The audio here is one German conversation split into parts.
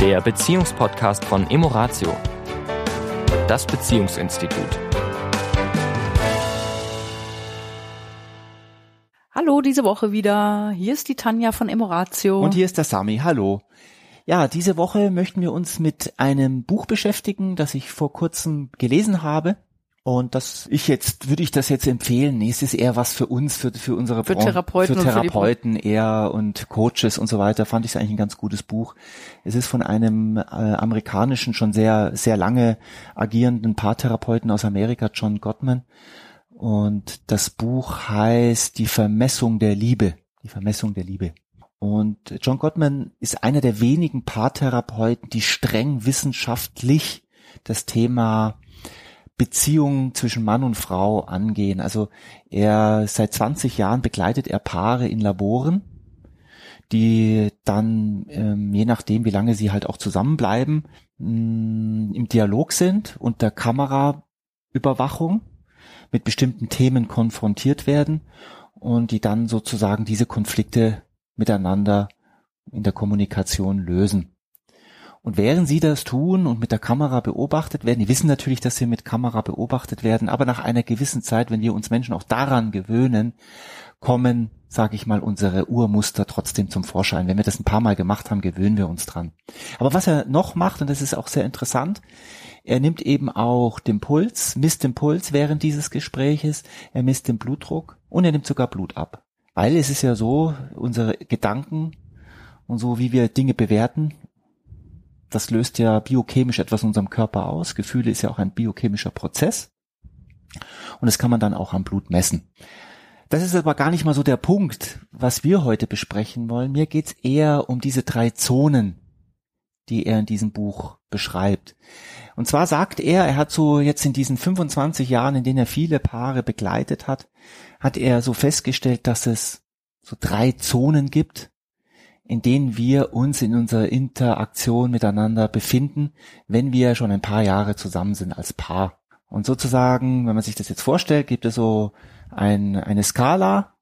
der Beziehungspodcast von Emoratio, das Beziehungsinstitut. Hallo, diese Woche wieder. Hier ist die Tanja von Emoratio. Und hier ist der Sami. Hallo. Ja, diese Woche möchten wir uns mit einem Buch beschäftigen, das ich vor kurzem gelesen habe. Und das ich jetzt, würde ich das jetzt empfehlen? Nee, es ist eher was für uns, für, für unsere Für Therapeuten für und für Therapeuten eher und Coaches und so weiter, fand ich es eigentlich ein ganz gutes Buch. Es ist von einem äh, amerikanischen, schon sehr, sehr lange agierenden Paartherapeuten aus Amerika, John Gottman. Und das Buch heißt Die Vermessung der Liebe. Die Vermessung der Liebe. Und John Gottman ist einer der wenigen Paartherapeuten, die streng wissenschaftlich das Thema Beziehungen zwischen Mann und Frau angehen. Also er seit 20 Jahren begleitet er Paare in Laboren, die dann ähm, je nachdem, wie lange sie halt auch zusammenbleiben, mh, im Dialog sind unter Kameraüberwachung mit bestimmten Themen konfrontiert werden und die dann sozusagen diese Konflikte miteinander in der Kommunikation lösen. Und während sie das tun und mit der Kamera beobachtet werden, die wissen natürlich, dass sie mit Kamera beobachtet werden, aber nach einer gewissen Zeit, wenn wir uns Menschen auch daran gewöhnen, kommen, sage ich mal, unsere Urmuster trotzdem zum Vorschein. Wenn wir das ein paar Mal gemacht haben, gewöhnen wir uns dran. Aber was er noch macht, und das ist auch sehr interessant, er nimmt eben auch den Puls, misst den Puls während dieses Gespräches, er misst den Blutdruck und er nimmt sogar Blut ab. Weil es ist ja so, unsere Gedanken und so, wie wir Dinge bewerten, das löst ja biochemisch etwas in unserem Körper aus. Gefühle ist ja auch ein biochemischer Prozess. Und das kann man dann auch am Blut messen. Das ist aber gar nicht mal so der Punkt, was wir heute besprechen wollen. Mir geht's eher um diese drei Zonen, die er in diesem Buch beschreibt. Und zwar sagt er, er hat so jetzt in diesen 25 Jahren, in denen er viele Paare begleitet hat, hat er so festgestellt, dass es so drei Zonen gibt, in denen wir uns in unserer Interaktion miteinander befinden, wenn wir schon ein paar Jahre zusammen sind als Paar. Und sozusagen, wenn man sich das jetzt vorstellt, gibt es so ein, eine Skala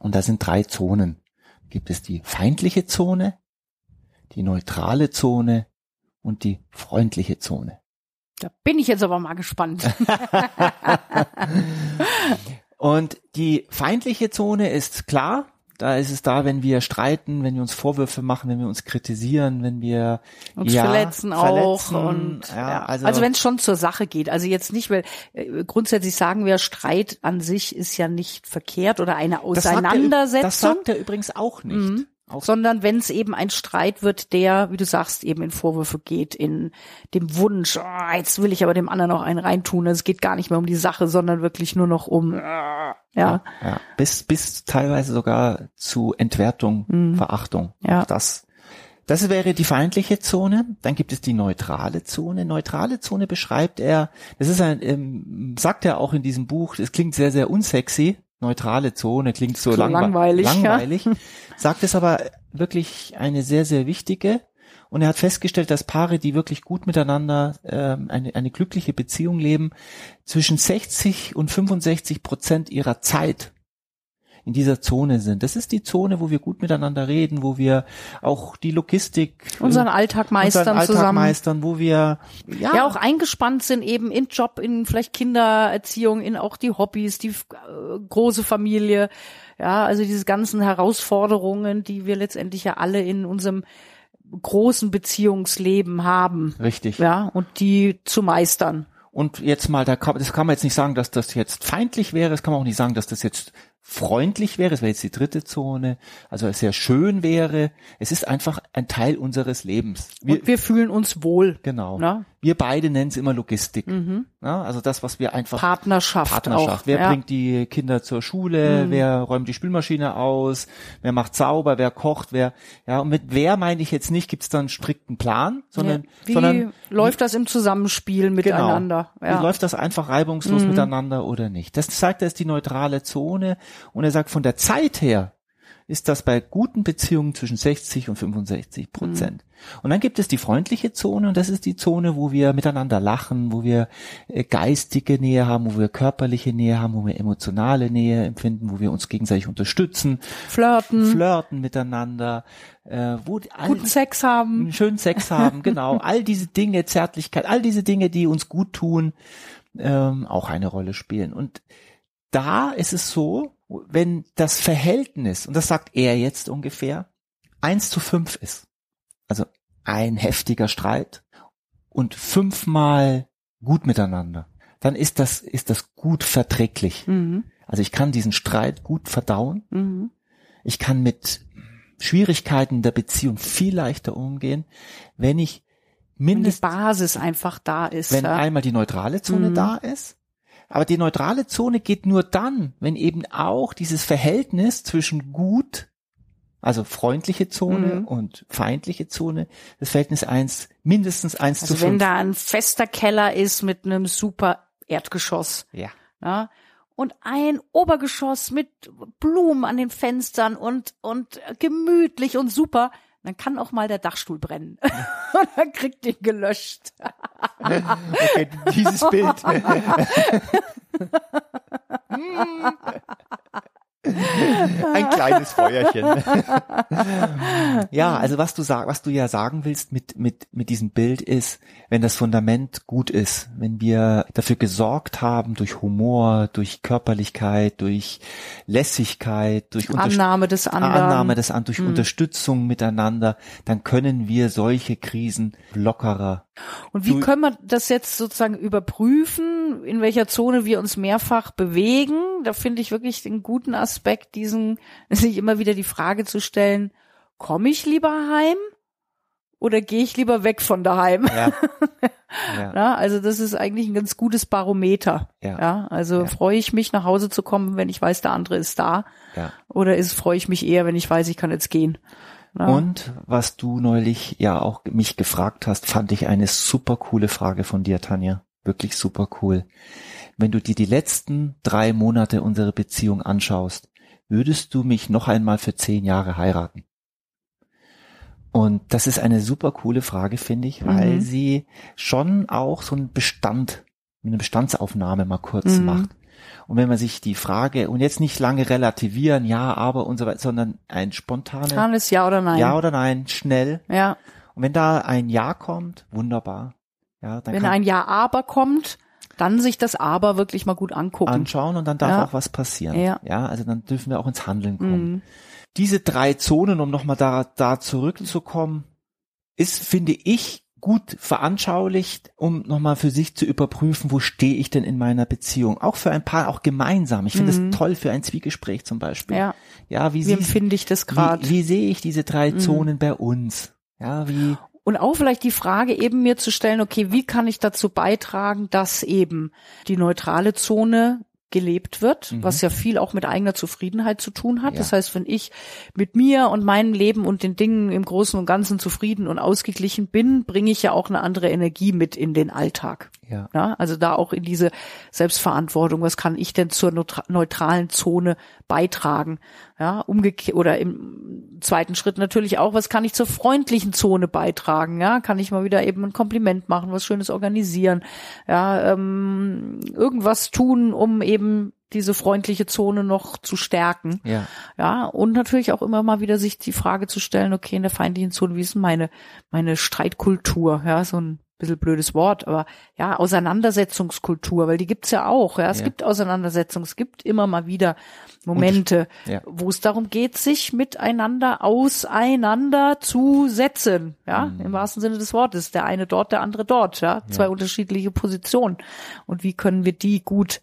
und da sind drei Zonen. Gibt es die feindliche Zone, die neutrale Zone und die freundliche Zone. Da bin ich jetzt aber mal gespannt. Und die feindliche Zone ist klar, da ist es da, wenn wir streiten, wenn wir uns Vorwürfe machen, wenn wir uns kritisieren, wenn wir uns ja, verletzen auch verletzen, und ja, ja. also, also, wenn es schon zur Sache geht, also jetzt nicht, weil äh, grundsätzlich sagen wir, Streit an sich ist ja nicht verkehrt oder eine das sagt er- Auseinandersetzung, Das sagt er übrigens auch nicht. Mhm. Auch sondern wenn es eben ein Streit wird, der, wie du sagst, eben in Vorwürfe geht, in dem Wunsch, oh, jetzt will ich aber dem anderen noch einen reintun. Es geht gar nicht mehr um die Sache, sondern wirklich nur noch um, äh, ja, ja, bis bis teilweise sogar zu Entwertung, Mhm. Verachtung. Ja. Auch Das das wäre die feindliche Zone. Dann gibt es die neutrale Zone. Neutrale Zone beschreibt er. Das ist ein, ähm, sagt er auch in diesem Buch. Das klingt sehr sehr unsexy. Neutrale Zone klingt so, So langwe- langweilig, ja. langweilig. Sagt es aber wirklich eine sehr sehr wichtige. Und er hat festgestellt, dass Paare, die wirklich gut miteinander ähm, eine, eine glückliche Beziehung leben, zwischen 60 und 65 Prozent ihrer Zeit in dieser Zone sind. Das ist die Zone, wo wir gut miteinander reden, wo wir auch die Logistik unseren Alltag meistern unseren Alltag zusammen. meistern, wo wir ja, ja auch eingespannt sind eben in Job, in vielleicht Kindererziehung, in auch die Hobbys, die äh, große Familie. Ja, also diese ganzen Herausforderungen, die wir letztendlich ja alle in unserem großen Beziehungsleben haben. richtig. Ja, und die zu meistern. Und jetzt mal, da kann, das kann man jetzt nicht sagen, dass das jetzt feindlich wäre. Das kann man auch nicht sagen, dass das jetzt freundlich wäre. Es wäre jetzt die dritte Zone. Also sehr schön wäre. Es ist einfach ein Teil unseres Lebens. Wir, und wir fühlen uns wohl. genau. Ne? Wir beide nennen es immer Logistik. Mhm. Ja, also das, was wir einfach Partnerschaft, Partnerschaft. auch. Wer ja. bringt die Kinder zur Schule? Mhm. Wer räumt die Spülmaschine aus? Wer macht sauber? Wer kocht? Wer? Ja, und mit wer meine ich jetzt nicht, gibt es dann einen strikten Plan, sondern, ja. Wie sondern läuft das im Zusammenspiel miteinander? Genau. Ja. Läuft das einfach reibungslos Mhm. miteinander oder nicht? Das sagt er ist die neutrale Zone und er sagt von der Zeit her ist das bei guten Beziehungen zwischen 60 und 65 Prozent. Mhm. Und dann gibt es die freundliche Zone und das ist die Zone, wo wir miteinander lachen, wo wir äh, geistige Nähe haben, wo wir körperliche Nähe haben, wo wir emotionale Nähe empfinden, wo wir uns gegenseitig unterstützen, flirten, flirten miteinander, äh, wo all, guten Sex haben, schönen Sex haben, genau, all diese Dinge, Zärtlichkeit, all diese Dinge, die uns gut tun, ähm, auch eine Rolle spielen. Und da ist es so, wenn das Verhältnis, und das sagt er jetzt ungefähr, eins zu fünf ist, also ein heftiger Streit und fünfmal gut miteinander, dann ist das, ist das gut verträglich. Mhm. Also ich kann diesen Streit gut verdauen. Mhm. Ich kann mit Schwierigkeiten der Beziehung viel leichter umgehen, wenn ich mindestens wenn die Basis einfach da ist. Wenn ja. einmal die neutrale Zone mhm. da ist aber die neutrale Zone geht nur dann, wenn eben auch dieses Verhältnis zwischen gut, also freundliche Zone mhm. und feindliche Zone, das Verhältnis eins, mindestens eins also zu fünf. wenn da ein fester Keller ist mit einem super Erdgeschoss. Ja. ja und ein Obergeschoss mit Blumen an den Fenstern und, und gemütlich und super, dann kann auch mal der Dachstuhl brennen. und dann kriegt den gelöscht. okay, dieses Bild. Ein kleines Feuerchen. ja, also was du sag, was du ja sagen willst mit mit mit diesem Bild ist, wenn das Fundament gut ist, wenn wir dafür gesorgt haben durch Humor, durch Körperlichkeit, durch Lässigkeit, durch Annahme des anderen, Annahme des anderen, durch hm. Unterstützung miteinander, dann können wir solche Krisen lockerer. Und wie können wir das jetzt sozusagen überprüfen, in welcher Zone wir uns mehrfach bewegen? Da finde ich wirklich den guten Aspekt, diesen, sich immer wieder die Frage zu stellen, komme ich lieber heim oder gehe ich lieber weg von daheim? Ja. ja. ja. also das ist eigentlich ein ganz gutes Barometer. Ja. ja also ja. freue ich mich nach Hause zu kommen, wenn ich weiß, der andere ist da, ja. oder ist freue ich mich eher, wenn ich weiß, ich kann jetzt gehen. Ja. Und was du neulich ja auch mich gefragt hast, fand ich eine super coole Frage von dir, Tanja. Wirklich super cool. Wenn du dir die letzten drei Monate unserer Beziehung anschaust, würdest du mich noch einmal für zehn Jahre heiraten? Und das ist eine super coole Frage, finde ich, weil mhm. sie schon auch so einen Bestand, eine Bestandsaufnahme mal kurz mhm. macht. Und wenn man sich die Frage, und jetzt nicht lange relativieren, ja, aber und so weiter, sondern ein spontanes Spontanes Ja oder Nein. Ja oder Nein, schnell. Ja. Und wenn da ein Ja kommt, wunderbar. Ja, dann wenn ein Ja aber kommt, dann sich das Aber wirklich mal gut angucken. Anschauen und dann darf ja. auch was passieren. Ja. ja, also dann dürfen wir auch ins Handeln kommen. Mhm. Diese drei Zonen, um nochmal da, da zurückzukommen, ist, finde ich, gut veranschaulicht, um nochmal für sich zu überprüfen, wo stehe ich denn in meiner Beziehung. Auch für ein Paar, auch gemeinsam. Ich finde mhm. das toll für ein Zwiegespräch zum Beispiel. Ja, ja wie, wie empfinde ich das gerade? Wie, wie, sehe ich diese drei mhm. Zonen bei uns? Ja, wie und auch vielleicht die Frage eben mir zu stellen, okay, wie kann ich dazu beitragen, dass eben die neutrale Zone gelebt wird, mhm. was ja viel auch mit eigener Zufriedenheit zu tun hat. Ja. Das heißt, wenn ich mit mir und meinem Leben und den Dingen im Großen und Ganzen zufrieden und ausgeglichen bin, bringe ich ja auch eine andere Energie mit in den Alltag. Ja. ja. Also da auch in diese Selbstverantwortung. Was kann ich denn zur neutralen Zone beitragen? Ja, umgekehrt oder im zweiten Schritt natürlich auch, was kann ich zur freundlichen Zone beitragen? Ja, kann ich mal wieder eben ein Kompliment machen, was Schönes organisieren? Ja, ähm, irgendwas tun, um eben diese freundliche Zone noch zu stärken. Ja. Ja, und natürlich auch immer mal wieder sich die Frage zu stellen, okay, in der feindlichen Zone, wie ist denn meine, meine Streitkultur? Ja, so ein bisschen blödes Wort, aber ja, Auseinandersetzungskultur, weil die gibt's ja auch. Ja, es ja. gibt Auseinandersetzungen, es gibt immer mal wieder Momente, ja. wo es darum geht, sich miteinander auseinanderzusetzen. Ja, mhm. im wahrsten Sinne des Wortes. Der eine dort, der andere dort. Ja, zwei ja. unterschiedliche Positionen. Und wie können wir die gut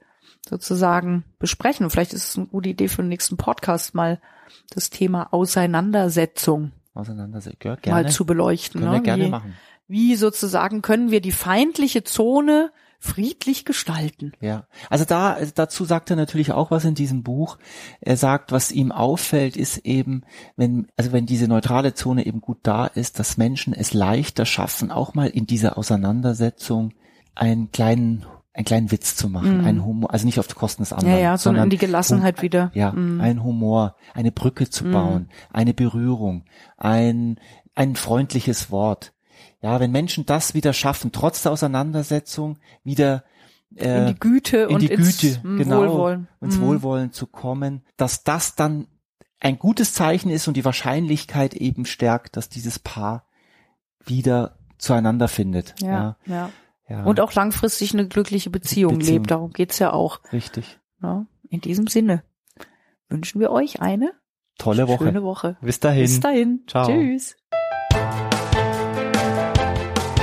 sozusagen besprechen? vielleicht ist es eine gute Idee für den nächsten Podcast mal das Thema Auseinandersetzung. Auseinandersetzung, ja, mal zu beleuchten. Können ne? wir gerne wie, machen wie sozusagen können wir die feindliche Zone friedlich gestalten. Ja, also da dazu sagt er natürlich auch was in diesem Buch. Er sagt, was ihm auffällt, ist eben, wenn also wenn diese neutrale Zone eben gut da ist, dass Menschen es leichter schaffen, auch mal in dieser Auseinandersetzung einen kleinen einen kleinen Witz zu machen, Mhm. einen Humor, also nicht auf Kosten des anderen, Ja, ja, sondern in die Gelassenheit Hum- wieder. Ja, Mhm. ein Humor, eine Brücke zu Mhm. bauen, eine Berührung, ein ein freundliches Wort. Ja, wenn Menschen das wieder schaffen, trotz der Auseinandersetzung wieder äh, in die Güte in und die ins Güte, mm, genau, Wohlwollen. ins Mm. Wohlwollen zu kommen, dass das dann ein gutes Zeichen ist und die Wahrscheinlichkeit eben stärkt, dass dieses Paar wieder zueinander findet. Ja, ja. ja. Und auch langfristig eine glückliche Beziehung, Beziehung. lebt. Darum geht's ja auch. richtig. Ja, in diesem Sinne wünschen wir euch eine Tolle Woche. schöne Woche. Bis dahin. Bis dahin. Ciao. Tschüss.